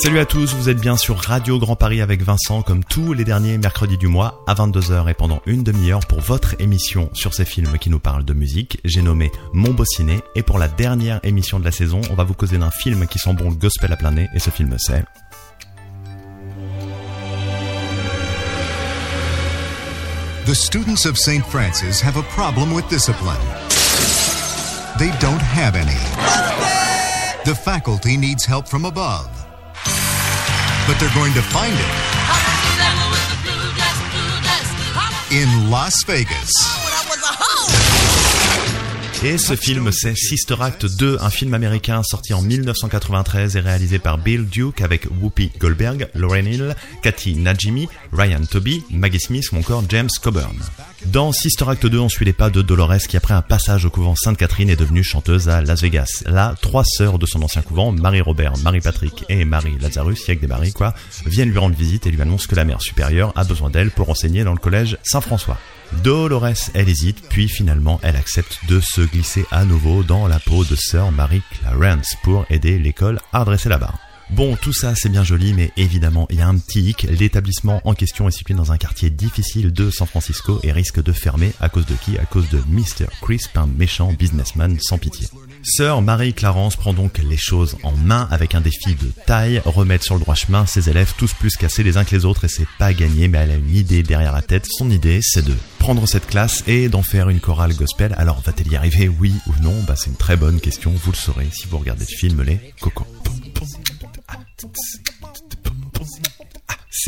Salut à tous, vous êtes bien sur Radio Grand Paris avec Vincent comme tous les derniers mercredis du mois à 22h et pendant une demi-heure pour votre émission sur ces films qui nous parlent de musique. J'ai nommé Mon Beau et pour la dernière émission de la saison, on va vous causer d'un film qui sent bon le gospel à plein nez et ce film c'est... The students of St. Francis have a problem with discipline. They don't have any. The faculty needs help from above. But they're going to find it in Las Vegas. Et ce film, c'est Sister Act 2, un film américain sorti en 1993 et réalisé par Bill Duke avec Whoopi Goldberg, Lauren Hill, Cathy Najimy, Ryan Toby, Maggie Smith ou encore James Coburn. Dans Sister Act 2, on suit les pas de Dolores qui, après un passage au couvent Sainte-Catherine, est devenue chanteuse à Las Vegas. Là, trois sœurs de son ancien couvent, Marie-Robert, Marie-Patrick et Marie Lazarus, avec des Marie quoi, viennent lui rendre visite et lui annoncent que la mère supérieure a besoin d'elle pour enseigner dans le collège Saint-François. Dolores, elle hésite, puis finalement elle accepte de se glisser à nouveau dans la peau de sœur Marie Clarence pour aider l'école à redresser la barre. Bon, tout ça c'est bien joli, mais évidemment il y a un petit hic. L'établissement en question est situé dans un quartier difficile de San Francisco et risque de fermer à cause de qui? À cause de Mr. Crisp, un méchant businessman sans pitié. Sœur Marie Clarence prend donc les choses en main avec un défi de taille, remettre sur le droit chemin ses élèves tous plus cassés les uns que les autres et c'est pas gagné mais elle a une idée derrière la tête. Son idée c'est de prendre cette classe et d'en faire une chorale gospel. Alors va-t-elle y arriver oui ou non? Bah c'est une très bonne question, vous le saurez si vous regardez le film Les Cocos.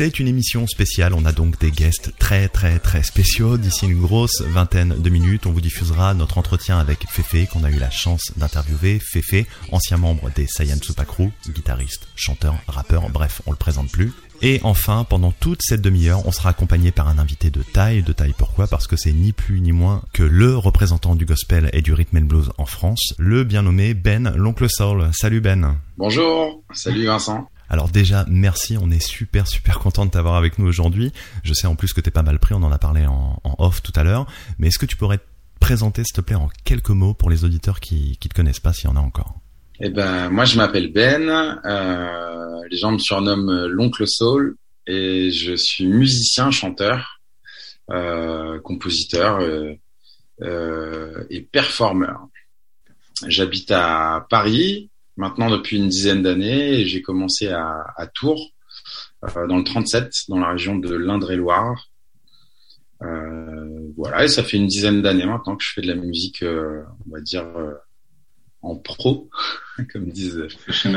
C'est une émission spéciale, on a donc des guests très très très spéciaux. D'ici une grosse vingtaine de minutes, on vous diffusera notre entretien avec Fefe qu'on a eu la chance d'interviewer. Fefe, ancien membre des Saiyan Super guitariste, chanteur, rappeur, bref, on le présente plus. Et enfin, pendant toute cette demi-heure, on sera accompagné par un invité de taille. De taille pourquoi? Parce que c'est ni plus ni moins que le représentant du gospel et du rhythm and blues en France, le bien nommé Ben l'Oncle Soul. Salut Ben. Bonjour, salut Vincent. Alors déjà, merci, on est super super content de t'avoir avec nous aujourd'hui. Je sais en plus que t'es pas mal pris, on en a parlé en, off tout à l'heure. Mais est-ce que tu pourrais te présenter, s'il te plaît, en quelques mots pour les auditeurs qui ne te connaissent pas, s'il y en a encore? Eh ben, moi je m'appelle Ben. Euh, les gens me surnomment l'oncle Soul et je suis musicien, chanteur, euh, compositeur euh, et performeur. J'habite à Paris maintenant depuis une dizaine d'années. J'ai commencé à, Tours, euh, dans le 37, dans la région de l'Indre-et-Loire. Euh, voilà, et ça fait une dizaine d'années maintenant que je fais de la musique, euh, on va dire, en pro, comme disent.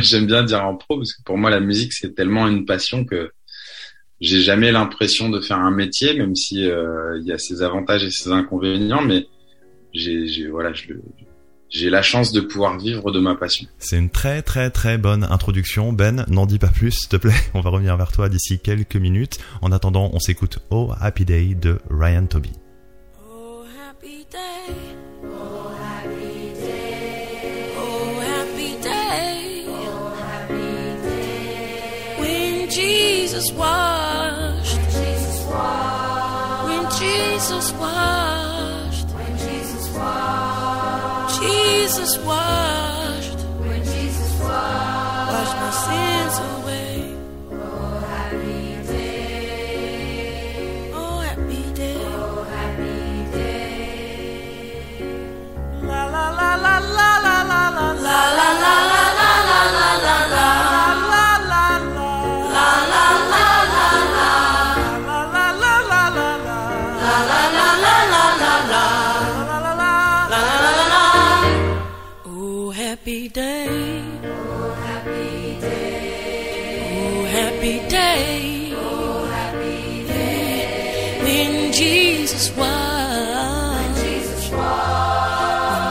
J'aime bien dire en pro parce que pour moi la musique c'est tellement une passion que j'ai jamais l'impression de faire un métier, même si il y a ses avantages et ses inconvénients, mais j'ai voilà, je, j'ai la chance de pouvoir vivre de ma passion. C'est une très très très bonne introduction. Ben, n'en dis pas plus, s'il te plaît. On va revenir vers toi d'ici quelques minutes. En attendant, on s'écoute Oh Happy Day de Ryan Toby. Oh happy day. Oh happy day. Oh happy day. Oh happy day. When Jesus washed. When Jesus washed. When Jesus washed. Jesus was.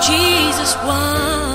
Jesus one.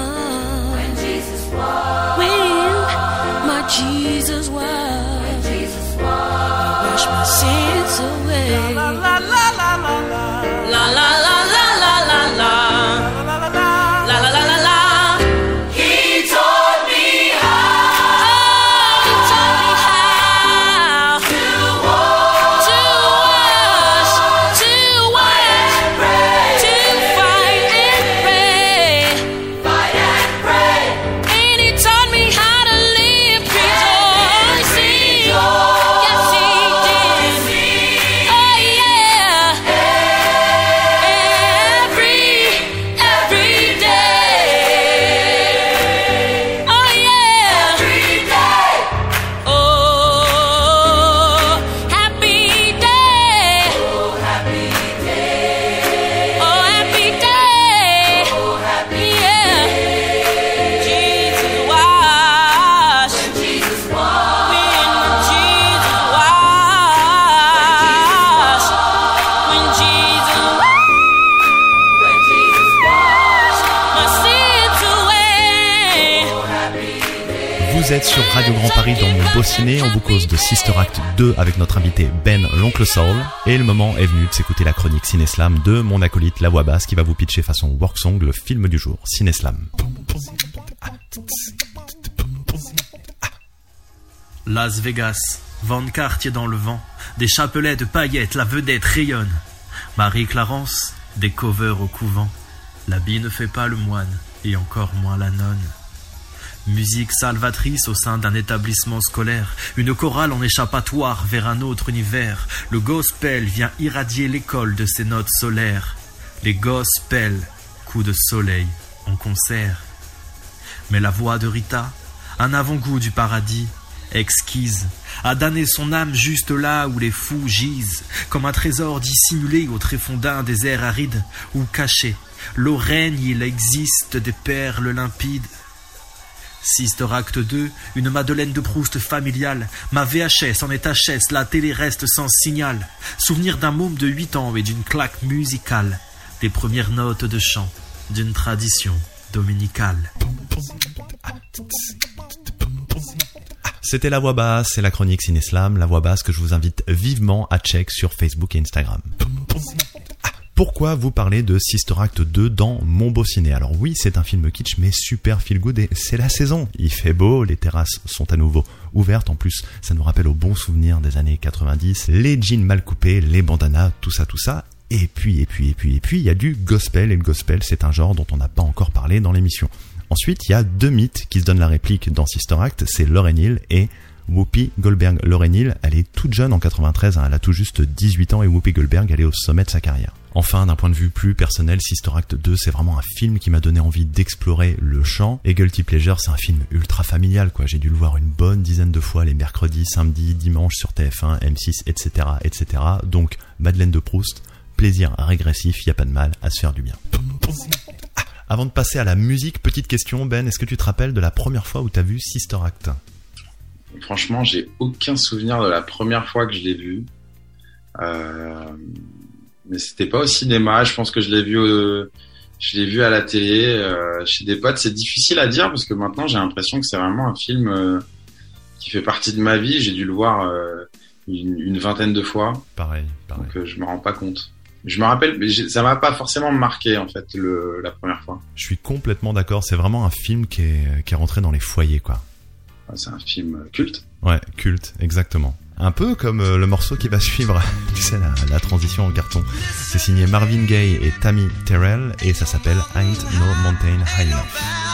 sur Radio Grand Paris dans mon beau ciné. On vous cause de Sister Act 2 avec notre invité Ben l'oncle Saul. Et le moment est venu de s'écouter la chronique Cineslam de mon acolyte La Voix Basse qui va vous pitcher façon work song le film du jour, Cineslam. Las Vegas, Van Cartier dans le vent, des chapelets de paillettes, la vedette rayonne. Marie-Clarence, des covers au couvent. L'habit ne fait pas le moine, et encore moins la nonne. Musique salvatrice au sein d'un établissement scolaire, une chorale en échappatoire vers un autre univers. Le gospel vient irradier l'école de ses notes solaires. Les gospels, coups de soleil en concert. Mais la voix de Rita, un avant-goût du paradis, exquise, a damné son âme juste là où les fous gisent, comme un trésor dissimulé au tréfonds d'un désert aride, ou caché, l'eau règne, il existe des perles limpides. Sister Act 2, une Madeleine de Proust familiale. Ma VHS en est HS, la télé reste sans signal. Souvenir d'un môme de 8 ans et d'une claque musicale. Des premières notes de chant, d'une tradition dominicale. C'était la voix basse, c'est la chronique Cineslam, la voix basse que je vous invite vivement à check sur Facebook et Instagram. Pourquoi vous parlez de Sister Act 2 dans Mon Beau Ciné? Alors oui, c'est un film kitsch, mais super feel good et c'est la saison. Il fait beau, les terrasses sont à nouveau ouvertes. En plus, ça nous rappelle aux bons souvenirs des années 90. Les jeans mal coupés, les bandanas, tout ça, tout ça. Et puis, et puis, et puis, et puis, il y a du gospel. Et le gospel, c'est un genre dont on n'a pas encore parlé dans l'émission. Ensuite, il y a deux mythes qui se donnent la réplique dans Sister Act. C'est Lauren Hill et Whoopi Goldberg. Lauren Hill, elle est toute jeune en 93, hein, elle a tout juste 18 ans et Whoopi Goldberg, elle est au sommet de sa carrière. Enfin, d'un point de vue plus personnel, Sister Act 2, c'est vraiment un film qui m'a donné envie d'explorer le chant. Et Guilty Pleasure, c'est un film ultra familial, quoi. J'ai dû le voir une bonne dizaine de fois les mercredis, samedis, dimanches sur TF1, M6, etc., etc. Donc, Madeleine de Proust, plaisir régressif, y a pas de mal à se faire du bien. Ah, avant de passer à la musique, petite question, Ben, est-ce que tu te rappelles de la première fois où tu as vu Sister Act? Franchement, j'ai aucun souvenir de la première fois que je l'ai vu. Euh, mais c'était pas au cinéma. Je pense que je l'ai vu, je l'ai vu à la télé euh, chez des potes. C'est difficile à dire parce que maintenant j'ai l'impression que c'est vraiment un film euh, qui fait partie de ma vie. J'ai dû le voir une, vingtaine de fois. Pareil, pareil. Donc je me rends pas compte. Je me rappelle, mais ça m'a pas forcément marqué en fait le, la première fois. Je suis complètement d'accord. C'est vraiment un film qui est, qui est rentré dans les foyers, quoi. C'est un film culte. Ouais, culte, exactement. Un peu comme euh, le morceau qui va suivre, tu la transition en carton. C'est signé Marvin Gaye et Tammy Terrell et ça s'appelle Ain't No Mountain High Enough.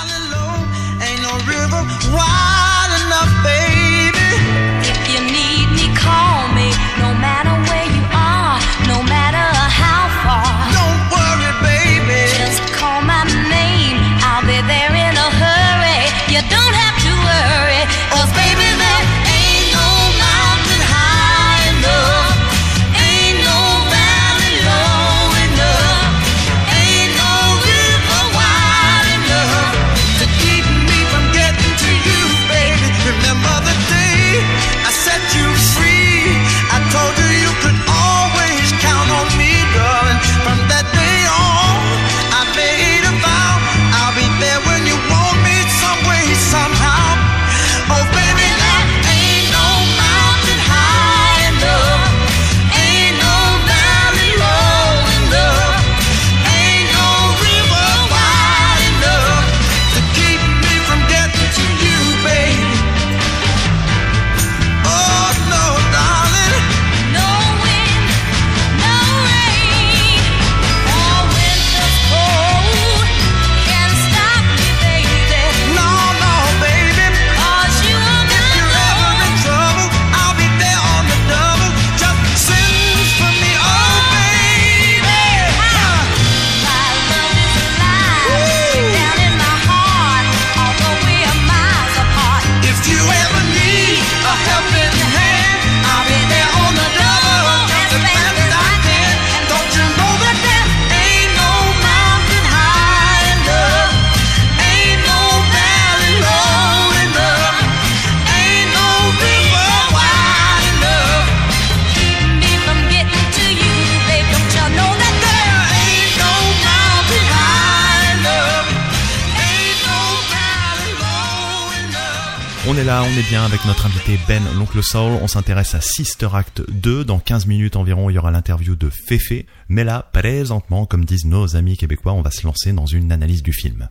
Avec notre invité Ben l'oncle Soul. On s'intéresse à Sister Act 2. Dans 15 minutes environ, il y aura l'interview de Féfé. Mais là, présentement, comme disent nos amis québécois, on va se lancer dans une analyse du film.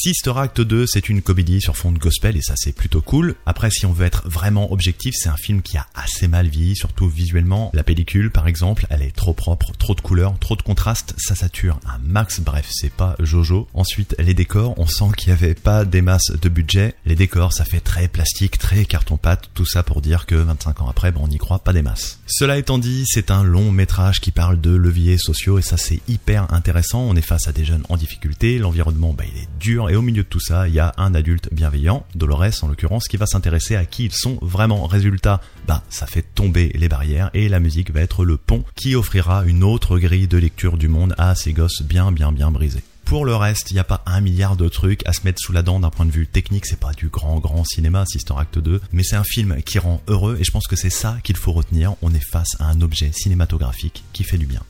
Sister Act 2, c'est une comédie sur fond de gospel et ça c'est plutôt cool. Après, si on veut être vraiment objectif, c'est un film qui a assez mal vieilli, surtout visuellement. La pellicule, par exemple, elle est trop propre, trop de couleurs, trop de contrastes, ça sature un max. Bref, c'est pas Jojo. Ensuite, les décors, on sent qu'il y avait pas des masses de budget. Les décors, ça fait très plastique, très carton-pâte. Tout ça pour dire que 25 ans après, bon, on n'y croit pas des masses. Cela étant dit, c'est un long métrage qui parle de leviers sociaux et ça c'est hyper intéressant. On est face à des jeunes en difficulté, l'environnement, bah, il est dur et au milieu de tout ça, il y a un adulte bienveillant, Dolores en l'occurrence, qui va s'intéresser à qui ils sont vraiment. Résultat, bah ça fait tomber les barrières et la musique va être le pont qui offrira une autre grille de lecture du monde à ces gosses bien bien bien brisés. Pour le reste, il n'y a pas un milliard de trucs à se mettre sous la dent d'un point de vue technique, c'est pas du grand grand cinéma, Sister Act 2, mais c'est un film qui rend heureux et je pense que c'est ça qu'il faut retenir, on est face à un objet cinématographique qui fait du bien.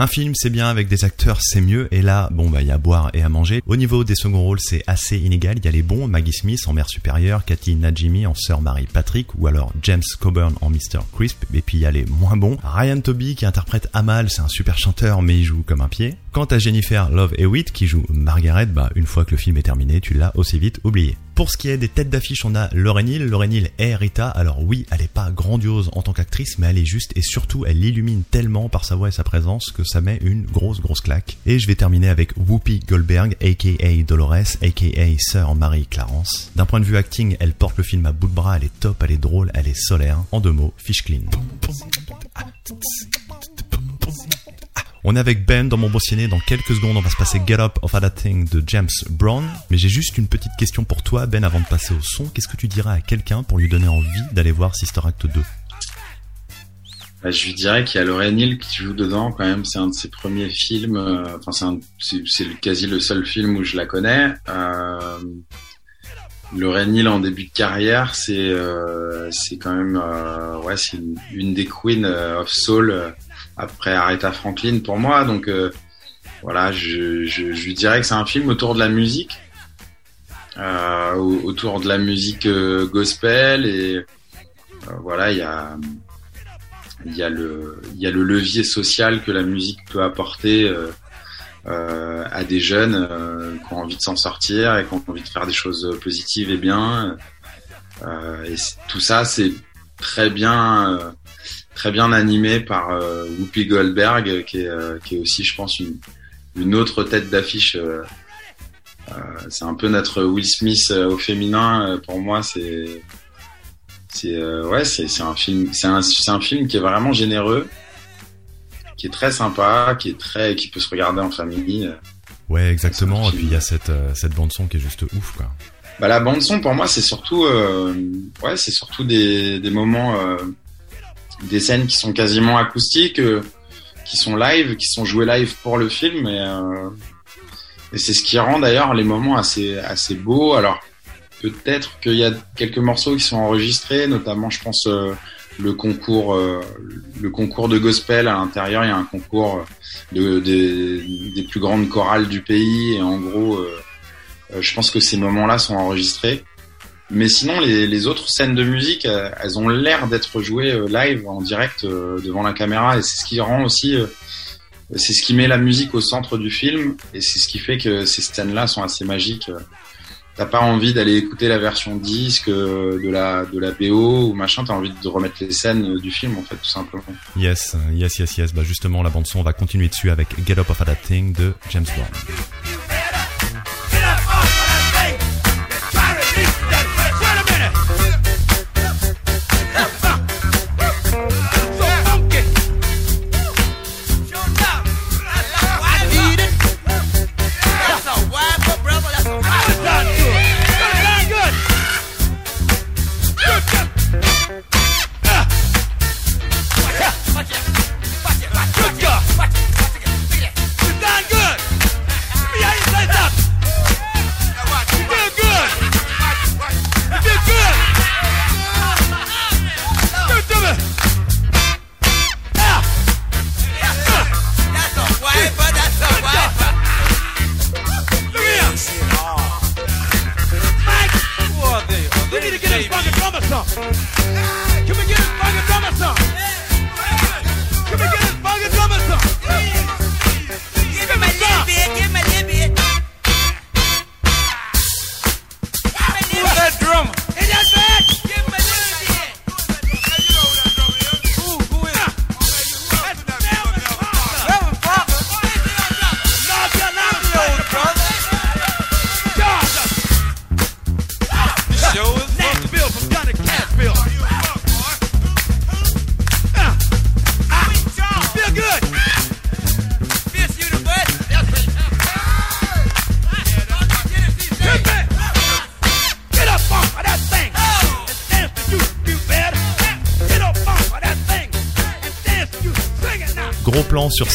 Un film, c'est bien, avec des acteurs, c'est mieux. Et là, bon, bah, il y a à boire et à manger. Au niveau des seconds rôles, c'est assez inégal. Il y a les bons, Maggie Smith en mère supérieure, Cathy Najimy en sœur Marie Patrick, ou alors James Coburn en Mr. Crisp. Et puis il y a les moins bons. Ryan Toby qui interprète Amal, c'est un super chanteur, mais il joue comme un pied. Quant à Jennifer Love Hewitt qui joue Margaret, bah, une fois que le film est terminé, tu l'as aussi vite oublié. Pour ce qui est des têtes d'affiche, on a Lauren Hill. Lauren est Rita. Alors oui, elle est pas grandiose en tant qu'actrice, mais elle est juste et surtout, elle illumine tellement par sa voix et sa présence que ça met une grosse grosse claque. Et je vais terminer avec Whoopi Goldberg, aka Dolores, aka Sœur Marie Clarence. D'un point de vue acting, elle porte le film à bout de bras. Elle est top, elle est drôle, elle est solaire. En deux mots, fiche clean. On est avec Ben dans mon beau ciné. Dans quelques secondes, on va se passer Get Up of That Thing de James Brown. Mais j'ai juste une petite question pour toi, Ben, avant de passer au son. Qu'est-ce que tu dirais à quelqu'un pour lui donner envie d'aller voir Sister Act 2 Bah, je lui dirais qu'il y a Lorraine Hill qui joue dedans quand même. C'est un de ses premiers films. euh, Enfin, c'est quasi le seul film où je la connais. Euh, Hill en début de carrière, c'est euh, quand même euh, une, une des queens of soul après Aretha Franklin pour moi. Donc euh, voilà, je, je, je lui dirais que c'est un film autour de la musique, euh, au- autour de la musique euh, gospel et voilà, il y a il y a le il y a le levier social que la musique peut apporter euh, euh, à des jeunes euh, qui ont envie de s'en sortir et qui ont envie de faire des choses positives et bien et tout ça c'est très bien très bien animé par euh, Whoopi Goldberg qui est euh, qui est aussi je pense une une autre tête d'affiche euh, euh, c'est un peu notre Will Smith euh, au féminin euh, pour moi c'est c'est euh, ouais c'est un film c'est un un film qui est vraiment généreux qui est très sympa qui est très qui peut se regarder en famille Ouais, exactement. Et puis il y a cette, cette bande son qui est juste ouf, quoi. bah la bande son pour moi c'est surtout euh, ouais c'est surtout des des moments euh, des scènes qui sont quasiment acoustiques euh, qui sont live qui sont jouées live pour le film et euh, et c'est ce qui rend d'ailleurs les moments assez assez beaux alors peut-être qu'il y a quelques morceaux qui sont enregistrés notamment je pense euh, le concours euh, le concours de gospel à l'intérieur il y a un concours de, des- des plus grandes chorales du pays et en gros euh, euh, je pense que ces moments-là sont enregistrés. Mais sinon, les, autres scènes de musique, euh, elles ont l'air d'être jouées euh, live, en direct, euh, devant la caméra. Et c'est ce qui rend aussi... c'est ce qui met la musique au centre du film. Et c'est ce qui fait que ces scènes-là sont assez magiques. T'as pas envie d'aller écouter la version disque de la, de la BO ou machin. T'as envie de remettre les scènes du film, en fait, tout simplement. Yes, yes, yes, yes. Bah justement, la bande son, on va continuer dessus avec Get Up of That Thing de James Brown.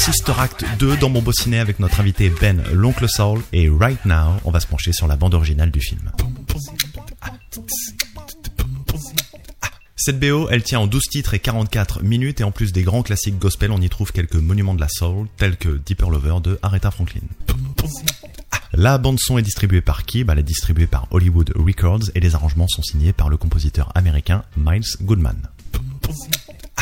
Sister Act 2 dans mon beau avec notre invité Ben l'oncle Soul. Et right now, on va se pencher sur la bande originale du film. Cette BO, elle tient en 12 titres et 44 minutes et en plus des grands classiques gospel, on y trouve quelques monuments de la soul tels que Deeper Lover de Aretha Franklin. La bande son est distribuée par qui bah, Elle est distribuée par Hollywood Records et les arrangements sont signés par le compositeur américain Miles Goodman.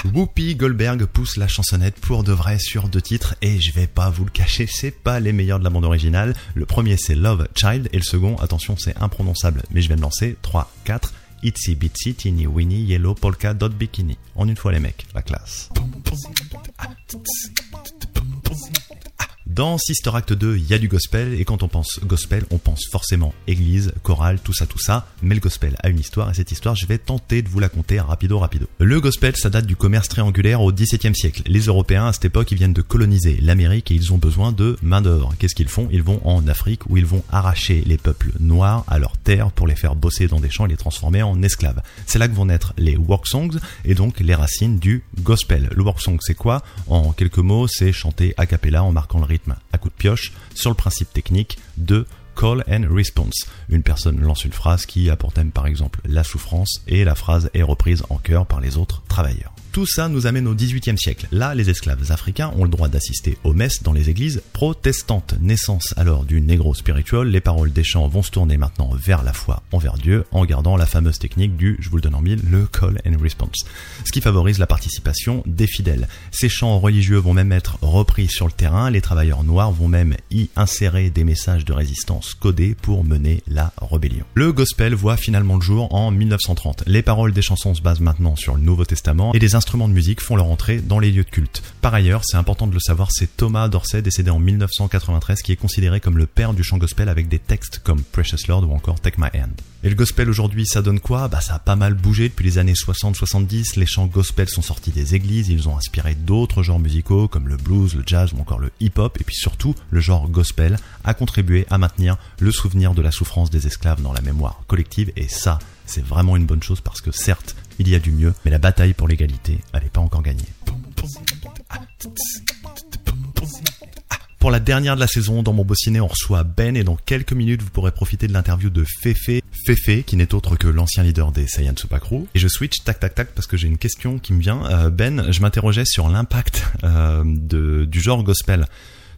Whoopi Goldberg pousse la chansonnette pour de vrai sur deux titres et je vais pas vous le cacher, c'est pas les meilleurs de la bande originale. Le premier c'est Love Child et le second, attention c'est imprononçable, mais je vais me lancer. 3, 4, Itsy Bitsy Teeny Weeny Yellow Polka Dot Bikini. En une fois les mecs, la classe. Dans Sister Act 2, il y a du gospel, et quand on pense gospel, on pense forcément église, chorale, tout ça, tout ça, mais le gospel a une histoire, et cette histoire, je vais tenter de vous la conter rapido rapido. Le gospel, ça date du commerce triangulaire au XVIIe siècle. Les Européens, à cette époque, ils viennent de coloniser l'Amérique, et ils ont besoin de main d'œuvre. Qu'est-ce qu'ils font? Ils vont en Afrique, où ils vont arracher les peuples noirs à leurs terres pour les faire bosser dans des champs et les transformer en esclaves. C'est là que vont naître les work songs, et donc les racines du gospel. Le work song, c'est quoi? En quelques mots, c'est chanter a cappella en marquant le rythme coup de pioche sur le principe technique de call and response. Une personne lance une phrase qui a pour thème par exemple la souffrance et la phrase est reprise en chœur par les autres travailleurs. Tout ça nous amène au XVIIIe siècle. Là, les esclaves africains ont le droit d'assister aux messes dans les églises protestantes. Naissance alors du négro spiritual, les paroles des chants vont se tourner maintenant vers la foi envers Dieu en gardant la fameuse technique du, je vous le donne en mille, le call and response. Ce qui favorise la participation des fidèles. Ces chants religieux vont même être repris sur le terrain, les travailleurs noirs vont même y insérer des messages de résistance codés pour mener la rébellion. Le gospel voit finalement le jour en 1930. Les paroles des chansons se basent maintenant sur le Nouveau Testament et les instruments de musique font leur entrée dans les lieux de culte. Par ailleurs, c'est important de le savoir, c'est Thomas Dorsey, décédé en 1993, qui est considéré comme le père du chant gospel avec des textes comme Precious Lord ou encore Take My Hand. Et le gospel aujourd'hui, ça donne quoi? Bah ça a pas mal bougé depuis les années 60-70, les chants gospel sont sortis des églises, ils ont inspiré d'autres genres musicaux comme le blues, le jazz ou encore le hip-hop, et puis surtout, le genre gospel a contribué à maintenir le souvenir de la souffrance des esclaves dans la mémoire collective, et ça, c'est vraiment une bonne chose parce que certes, il y a du mieux, mais la bataille pour l'égalité, elle n'est pas encore gagnée. Pour la dernière de la saison, dans mon ciné, on reçoit Ben et dans quelques minutes, vous pourrez profiter de l'interview de Fefe. Fefe, qui n'est autre que l'ancien leader des Saiyan Crew. Et je switch tac tac tac parce que j'ai une question qui me vient. Euh, ben, je m'interrogeais sur l'impact euh, du genre gospel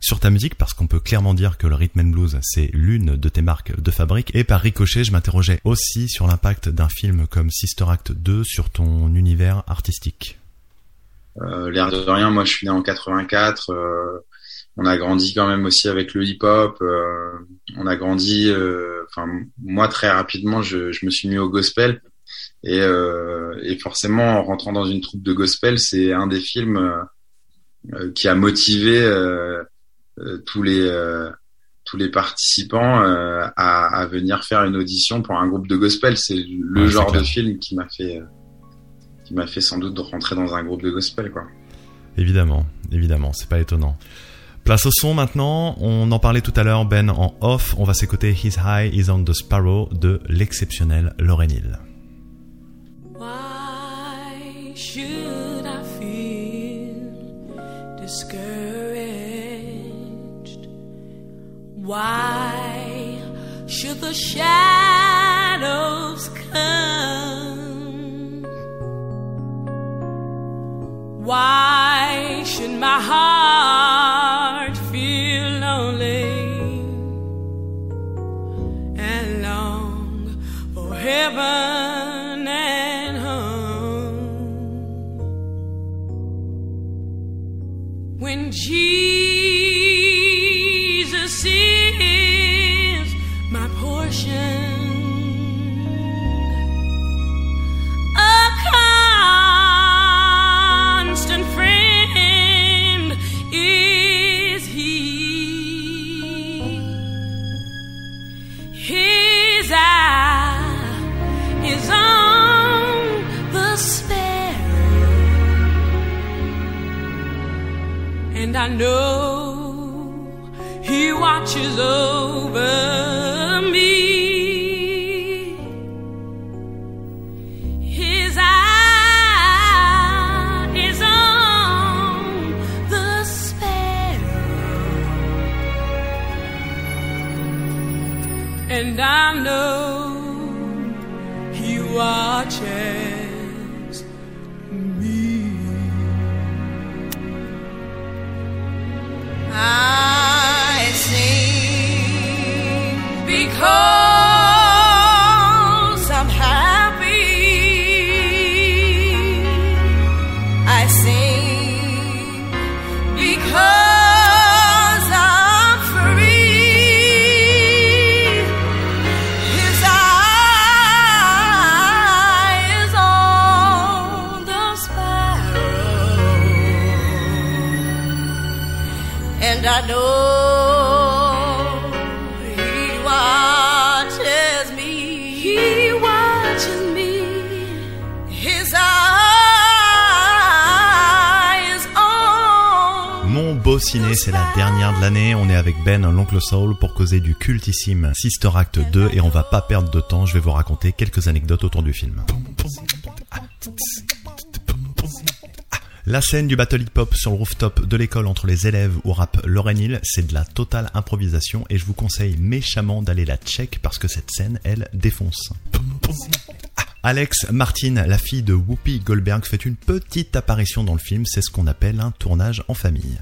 sur ta musique parce qu'on peut clairement dire que le rhythm and blues c'est l'une de tes marques de fabrique et par ricochet je m'interrogeais aussi sur l'impact d'un film comme Sister Act 2 sur ton univers artistique. Euh, L'air de rien, moi je suis né en 84. euh, on a grandi quand même aussi avec le hip-hop. euh, on a grandi. euh, Enfin, moi très rapidement, je, je me suis mis au gospel. Et, euh, et forcément, en rentrant dans une troupe de gospel, c'est un des films euh, qui a motivé euh, tous les euh, tous les participants euh, à, à venir faire une audition pour un groupe de gospel. C'est le Ouais, genre de film qui m'a fait euh, qui m'a fait sans doute rentrer dans un groupe de gospel, quoi. Évidemment, évidemment, c'est pas étonnant. Place au son maintenant, on en parlait tout à l'heure, Ben en off, on va s'écouter His High is on the Sparrow de l'exceptionnel Lauryn Hill. Why should Why should the shadows come? Why should my heart and I know He watches over me. His eye is on the sparrow, and I know. And I know He watches me. He watches me. His eye is on. Mon beau ciné, c'est la dernière de l'année. On est avec Ben, l'oncle Soul, pour causer du cultissime Sister Act 2 et on va pas perdre de temps. Je vais vous raconter quelques anecdotes autour du film. La scène du battle hip-hop sur le rooftop de l'école entre les élèves où rappe Lauren c'est de la totale improvisation et je vous conseille méchamment d'aller la check parce que cette scène, elle, défonce. Alex Martin, la fille de Whoopi Goldberg, fait une petite apparition dans le film, c'est ce qu'on appelle un tournage en famille.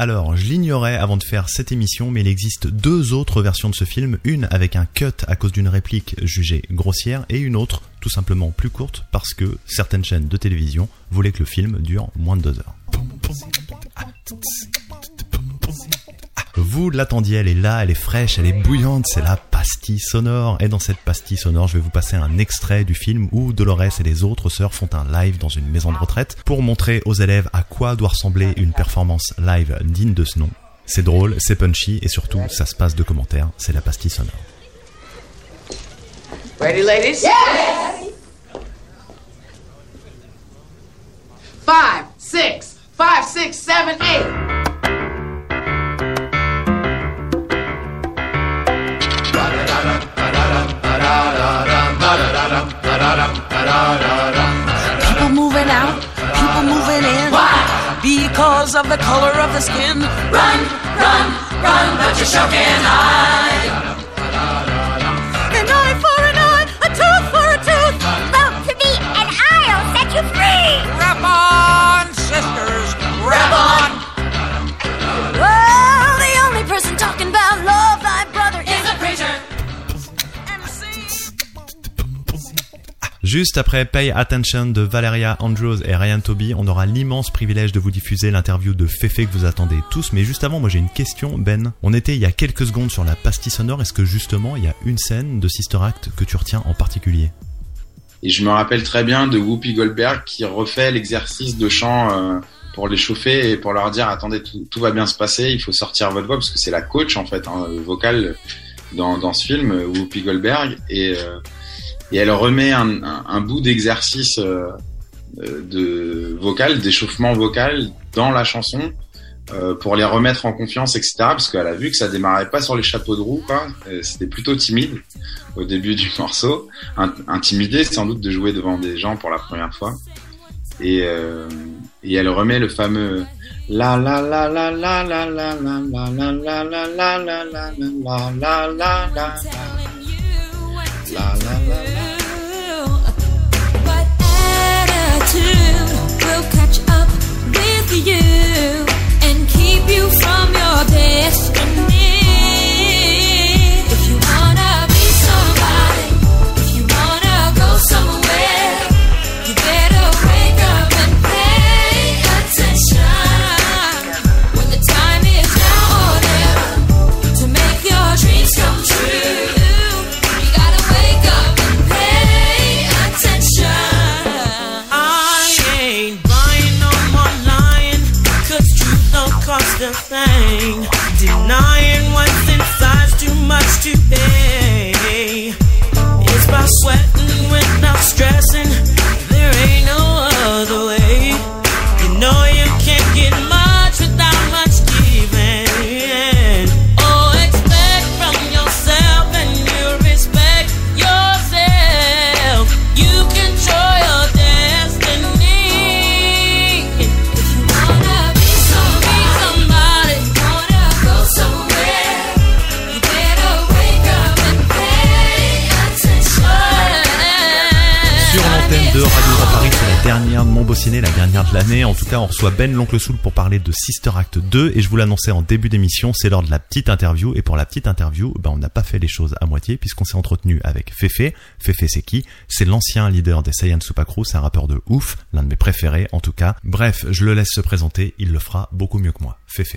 Alors, je l'ignorais avant de faire cette émission, mais il existe deux autres versions de ce film, une avec un cut à cause d'une réplique jugée grossière, et une autre tout simplement plus courte parce que certaines chaînes de télévision voulaient que le film dure moins de deux heures. Vous l'attendiez, elle est là, elle est fraîche, elle est bouillante, c'est la pastille sonore. Et dans cette pastille sonore, je vais vous passer un extrait du film où Dolores et les autres sœurs font un live dans une maison de retraite pour montrer aux élèves à quoi doit ressembler une performance live digne de ce nom. C'est drôle, c'est punchy et surtout, ça se passe de commentaires, c'est la pastille sonore. Ready, ladies? Yes! Five, six, five, six, seven, eight. People moving out, people moving in. Why? Because of the color of the skin. Run, run, run, but you're sure can hide. Juste après Pay Attention de Valeria Andrews et Ryan Toby, on aura l'immense privilège de vous diffuser l'interview de Fefe que vous attendez tous. Mais juste avant, moi j'ai une question, Ben. On était il y a quelques secondes sur la pastille sonore. Est-ce que justement il y a une scène de Sister Act que tu retiens en particulier? Et je me rappelle très bien de Whoopi Goldberg qui refait l'exercice de chant euh, pour les chauffer et pour leur dire attendez tout, va bien se passer, il faut sortir votre voix parce que c'est la coach en fait hein, vocale dans, ce film Whoopi Goldberg et euh, et elle remet un, un, bout d'exercice euh, euh, de vocal, d'échauffement vocal dans la chanson euh, pour les remettre en confiance, etc. Parce qu'elle a vu que ça démarrait pas sur les chapeaux de roue. Euh, C'était plutôt timide au début du morceau, In- intimidée sans doute de jouer devant des gens pour la première fois. Et, euh, et elle remet le fameux la la la la la la la la la la la la la la La, la, la, la. With you and keep you from your destiny? Reçoit Ben l'Oncle Soul pour parler de Sister Act 2 et je vous l'annonçais en début d'émission, c'est l'heure de la petite interview et pour la petite interview, ben, on n'a pas fait les choses à moitié puisqu'on s'est entretenu avec Fefe. Fefe c'est qui C'est l'ancien leader des Saiyan Crew, c'est un rappeur de ouf, l'un de mes préférés en tout cas. Bref, je le laisse se présenter, il le fera beaucoup mieux que moi. Fefe.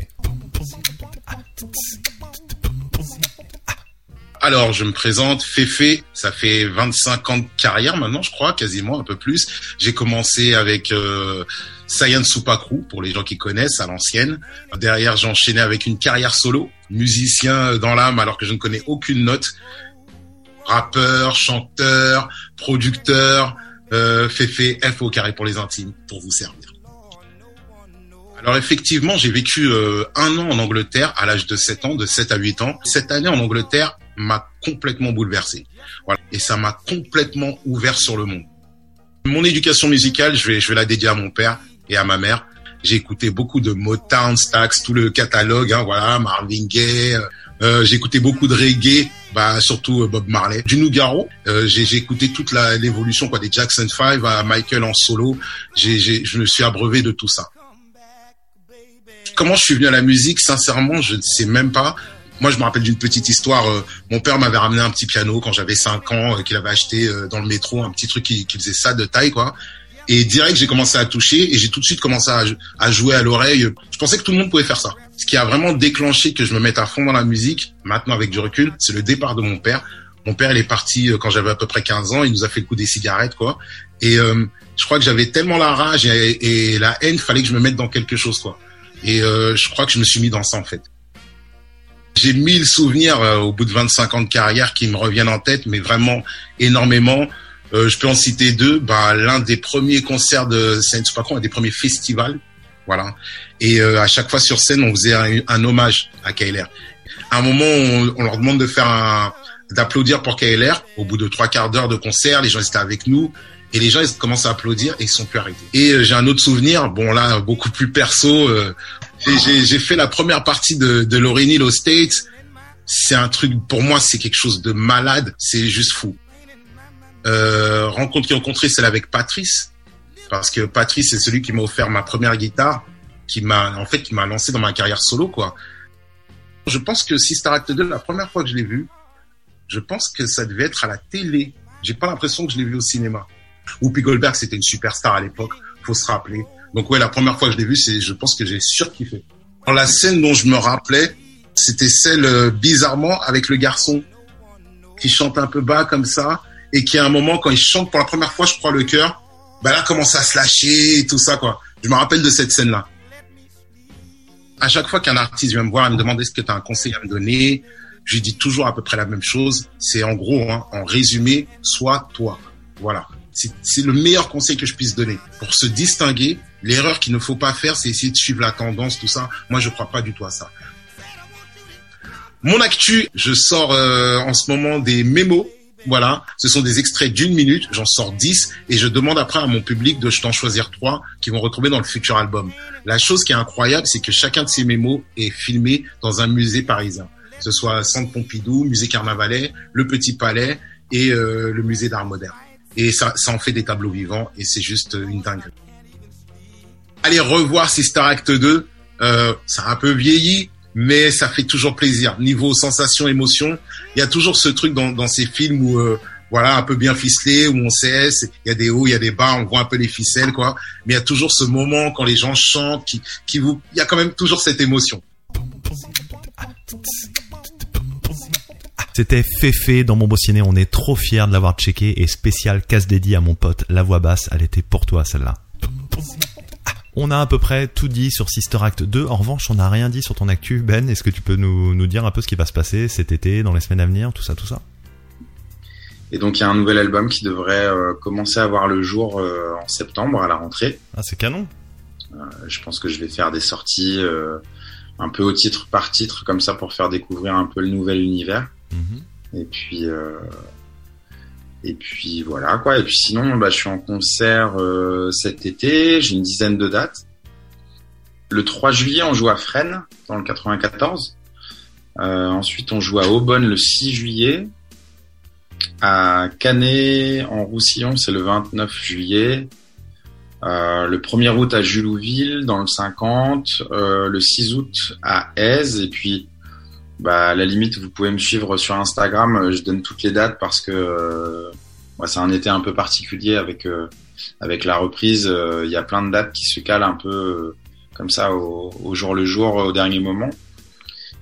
Alors, je me présente, Féfé, ça fait 25 ans de carrière maintenant, je crois, quasiment un peu plus. J'ai commencé avec euh, Saiyan Supakru, pour les gens qui connaissent, à l'ancienne. Derrière, j'ai enchaîné avec une carrière solo, musicien dans l'âme, alors que je ne connais aucune note. Rappeur, chanteur, producteur, euh, F au carré pour les intimes, pour vous servir. Alors effectivement, j'ai vécu euh, un an en Angleterre à l'âge de 7 ans, de 7 à 8 ans. Cette année en Angleterre m'a complètement bouleversé. Voilà. Et ça m'a complètement ouvert sur le monde. Mon éducation musicale, je vais, je vais la dédier à mon père et à ma mère. J'ai écouté beaucoup de Motown, Stax, tout le catalogue, hein, voilà, Marvin Gaye. Euh, j'ai écouté beaucoup de reggae, bah, surtout euh, Bob Marley. Du Nougaro, euh, j'ai écouté toute l'évolution quoi, des Jackson 5 à Michael en solo. J'ai j'ai- je me suis abreuvé de tout ça. Comment je suis venu à la musique Sincèrement, je ne sais même pas. Moi, je me rappelle d'une petite histoire. euh, mon père m'avait ramené un petit piano quand j'avais 5 ans, euh, qu'il avait acheté euh, dans le métro, un petit truc qui, qui faisait ça de taille, quoi. Et direct, j'ai commencé à toucher et j'ai tout de suite commencé à, jouer à l'oreille. Je pensais que tout le monde pouvait faire ça. Ce qui a vraiment déclenché que je me mette à fond dans la musique, maintenant avec du recul, c'est le départ de mon père. Mon père, il est parti quand j'avais à peu près 15 ans. Il nous a fait le coup des cigarettes, quoi. Et euh, je crois que j'avais tellement la rage et, et la haine, fallait que je me mette dans quelque chose, quoi. Et euh, je crois que je me suis mis dans ça, en fait. J'ai mille souvenirs euh, au bout de 25 ans de carrière qui me reviennent en tête, mais vraiment énormément. Euh, je peux en citer deux. Bah, l'un des premiers concerts de Saint Supacron, un des premiers festivals, voilà. Et euh, à chaque fois sur scène, on faisait un, un hommage à KLR. À un moment, on, on leur demande de faire un, d'applaudir pour KLR. Au bout de trois quarts d'heure de concert, les gens étaient avec nous. Et les gens ils commencent à applaudir et ils sont plus arrêtés. Et euh, j'ai un autre souvenir, bon là beaucoup plus perso. euh, j'ai- fait la première partie de, de Lauryn Hill aux States. C'est un truc pour moi, c'est quelque chose de malade. C'est juste fou. Euh, rencontre qui rencontré celle avec Patrice, parce que Patrice c'est celui qui m'a offert ma première guitare, qui m'a en fait qui m'a lancé dans ma carrière solo quoi. Je pense que Sister Act 2, la première fois que je l'ai vu, je pense que ça devait être à la télé. J'ai pas l'impression que je l'ai vu au cinéma. Whoopi Goldberg, c'était une superstar à l'époque, faut se rappeler. Donc ouais, la première fois que je l'ai vu, c'est, je pense que j'ai surkiffé. Alors, la scène dont je me rappelais, c'était celle euh, bizarrement avec le garçon qui chante un peu bas comme ça et qui à un moment quand il chante pour la première fois, je crois le cœur, bah là commence à se lâcher et tout ça quoi. Je me rappelle de cette scène là. À chaque fois qu'un artiste vient me voir et me demander est-ce que tu as un conseil à me donner, je lui dis toujours à peu près la même chose. C'est en gros, hein, en résumé, sois toi. Voilà. C'est le meilleur conseil que je puisse donner. Pour se distinguer, l'erreur qu'il ne faut pas faire, c'est essayer de suivre la tendance, tout ça. Moi, je crois pas du tout à ça. Mon actu, je sors euh, en ce moment des mémos. Voilà, ce sont des extraits d'une minute, j'en sors 10 et je demande après à mon public de t'en choisir trois qui vont retrouver dans le futur album. La chose qui est incroyable, c'est que chacun de ces mémos est filmé dans un musée parisien. Que ce soit Centre Pompidou, Musée Carnavalet, le Petit Palais et euh, le Musée d'Art Moderne. Et ça, ça en fait des tableaux vivants et c'est juste une dinguerie. Allez revoir Sister Act 2, euh, ça a un peu vieilli, mais ça fait toujours plaisir. Niveau sensation, émotion, il y a toujours ce truc dans, dans ces films où euh, voilà un peu bien ficelé, où on sait, il y a des hauts, il y a des bas, on voit un peu les ficelles quoi. Mais il y a toujours ce moment quand les gens chantent, qui, qui vous, il y a quand même toujours cette émotion. C'était Féfé dans mon beau ciné, on est trop fiers de l'avoir checké et spécial casse dédié à mon pote, la voix basse, elle était pour toi celle-là. On a à peu près tout dit sur Sister Act 2. En revanche, on n'a rien dit sur ton actu, Ben. Est-ce que tu peux nous, nous dire un peu ce qui va se passer cet été, dans les semaines à venir, tout ça, tout ça? Et donc il y a un nouvel album qui devrait euh, commencer à voir le jour euh, en septembre à la rentrée. Ah, c'est canon. Euh, je pense que je vais faire des sorties un peu au titre par titre comme ça pour faire découvrir un peu le nouvel univers. Mhm. Et puis euh, et puis voilà quoi. Et puis sinon, bah, je suis en concert euh, cet été. J'ai une dizaine de dates. Le 3 juillet, on joue à Fresnes dans le 94. Euh, ensuite, on joue à Aubonne le 6 juillet. À Canet en Roussillon, c'est le 29 juillet. Le 1er août à Julouville, dans le 50. euh, le 6 août à Aise. Et puis, bah, la limite, vous pouvez me suivre sur Instagram. euh, Je donne toutes les dates parce que euh, c'est un été un peu particulier avec euh, avec la reprise. euh, Il y a plein de dates qui se calent un peu comme ça au, au jour le jour, au dernier moment.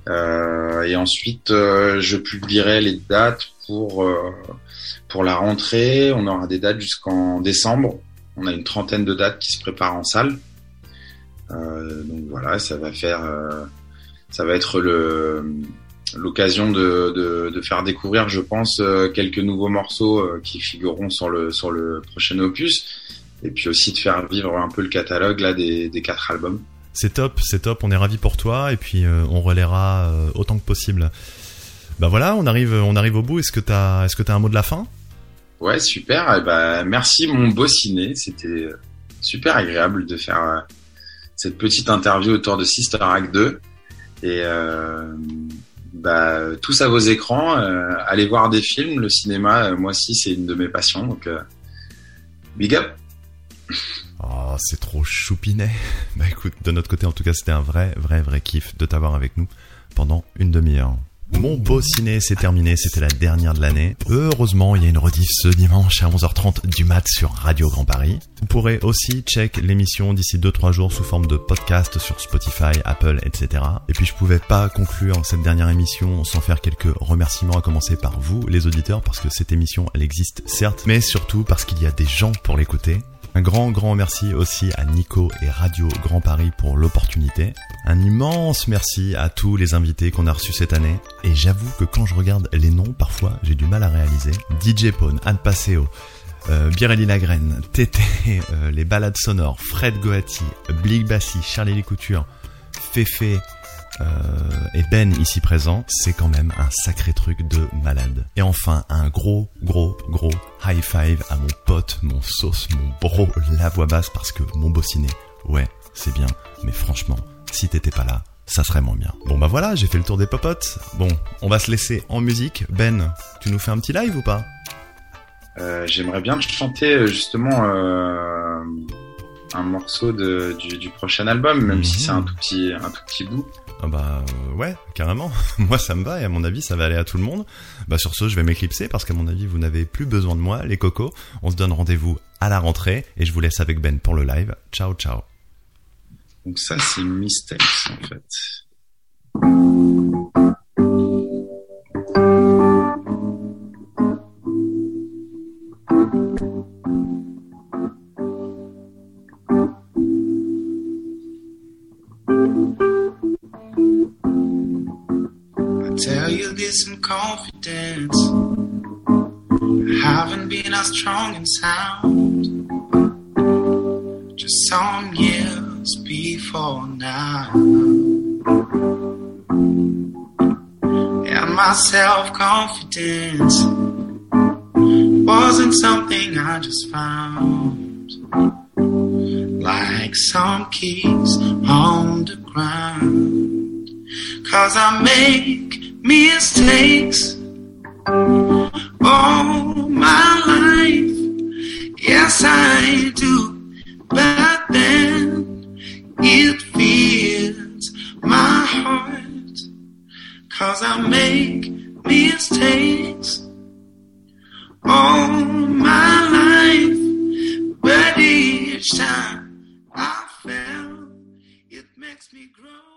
Et ensuite, je publierai les dates pour pour la rentrée. On aura des dates jusqu'en décembre. On a une trentaine de dates qui se préparent en salle. Donc voilà, ça va faire, ça va être le l'occasion de, de, de faire découvrir, je pense, euh, quelques nouveaux morceaux euh, qui figureront sur le sur le prochain opus, et puis aussi de faire vivre un peu le catalogue là des, des quatre albums. C'est top, c'est top, on est ravis pour toi et puis euh, on relaiera euh, autant que possible. Bah voilà, on arrive, on arrive au bout. Est-ce que t'as, est-ce que t'as un mot de la fin? Ouais, super. Eh ben, merci mon beau ciné. C'était super agréable de faire euh, cette petite interview autour de Sister Act 2. Et euh, bah, tous à vos écrans, euh, allez voir des films. Le cinéma, euh, moi aussi, c'est une de mes passions. Donc, big up. Oh, c'est trop choupinet. Bah écoute, de notre côté, en tout cas, c'était un vrai, vrai, vrai kiff de t'avoir avec nous pendant une demi-heure. Mon beau ciné, c'est terminé, c'était la dernière de l'année. Heureusement, il y a une rediff ce dimanche à 11h30 du mat sur Radio Grand Paris. Vous pourrez aussi check l'émission d'ici 2-3 jours sous forme de podcast sur Spotify, Apple, etc. Et puis je pouvais pas conclure cette dernière émission sans faire quelques remerciements à commencer par vous, les auditeurs, parce que cette émission, elle existe certes, mais surtout parce qu'il y a des gens pour l'écouter. Un grand, grand merci aussi à Nico et Radio Grand Paris pour l'opportunité. Un immense merci à tous les invités qu'on a reçus cette année. Et j'avoue que quand je regarde les noms, parfois, j'ai du mal à réaliser. DJ Pone, Anne Passeo, euh, Birelli Lagraine, Tété, euh, les balades sonores, Fred Goati, Blig Bassi, Charlie Couture, Féfé, euh, et Ben ici présent, c'est quand même un sacré truc de malade. Et enfin, un gros, gros, gros high five à mon pote, mon sauce, mon bro, la voix basse, parce que mon beau ciné, ouais, c'est bien, mais franchement, si t'étais pas là, ça serait moins bien. Bon bah voilà, j'ai fait le tour des popotes. Bon, on va se laisser en musique. Ben, tu nous fais un petit live ou pas? Euh, J'aimerais bien chanter euh, justement euh, un morceau de, du, du prochain album, même si c'est un tout petit, un tout petit bout. Ah bah euh, ouais, carrément. moi ça me va et à mon avis ça va aller à tout le monde. Bah sur ce je vais m'éclipser parce qu'à mon avis vous n'avez plus besoin de moi les cocos. On se donne rendez-vous à la rentrée et je vous laisse avec Ben pour le live. Ciao ciao. Donc ça, c'est Mistakes, en fait. Confidence. Haven't been as strong and sound. Just some years before now. And my self confidence wasn't something I just found. Like some keys on the ground. Cause I make mistakes all my life. Yes, I do. But then it feels my heart. Cause I make mistakes all my life. But each time I fail, it makes me grow.